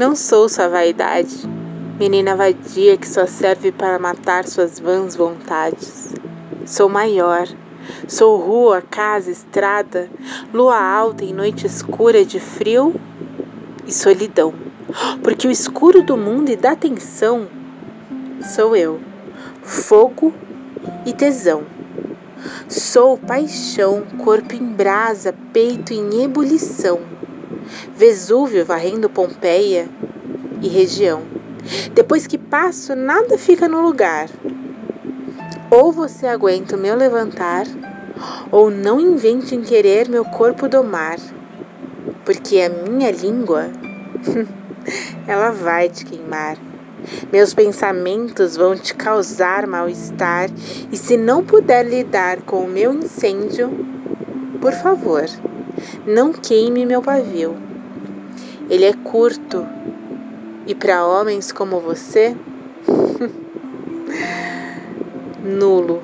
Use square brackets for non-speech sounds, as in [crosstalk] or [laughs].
Não sou sua vaidade, menina vadia que só serve para matar suas vãs vontades. Sou maior, sou rua, casa, estrada, lua alta em noite escura de frio e solidão. Porque o escuro do mundo e da tensão sou eu, fogo e tesão. Sou paixão, corpo em brasa, peito em ebulição. Vesúvio varrendo Pompeia e região. Depois que passo, nada fica no lugar. Ou você aguenta o meu levantar, ou não invente em querer meu corpo domar, porque a minha língua, [laughs] ela vai te queimar. Meus pensamentos vão te causar mal-estar e se não puder lidar com o meu incêndio, por favor, não queime meu pavio. Ele é curto e para homens como você, [laughs] nulo.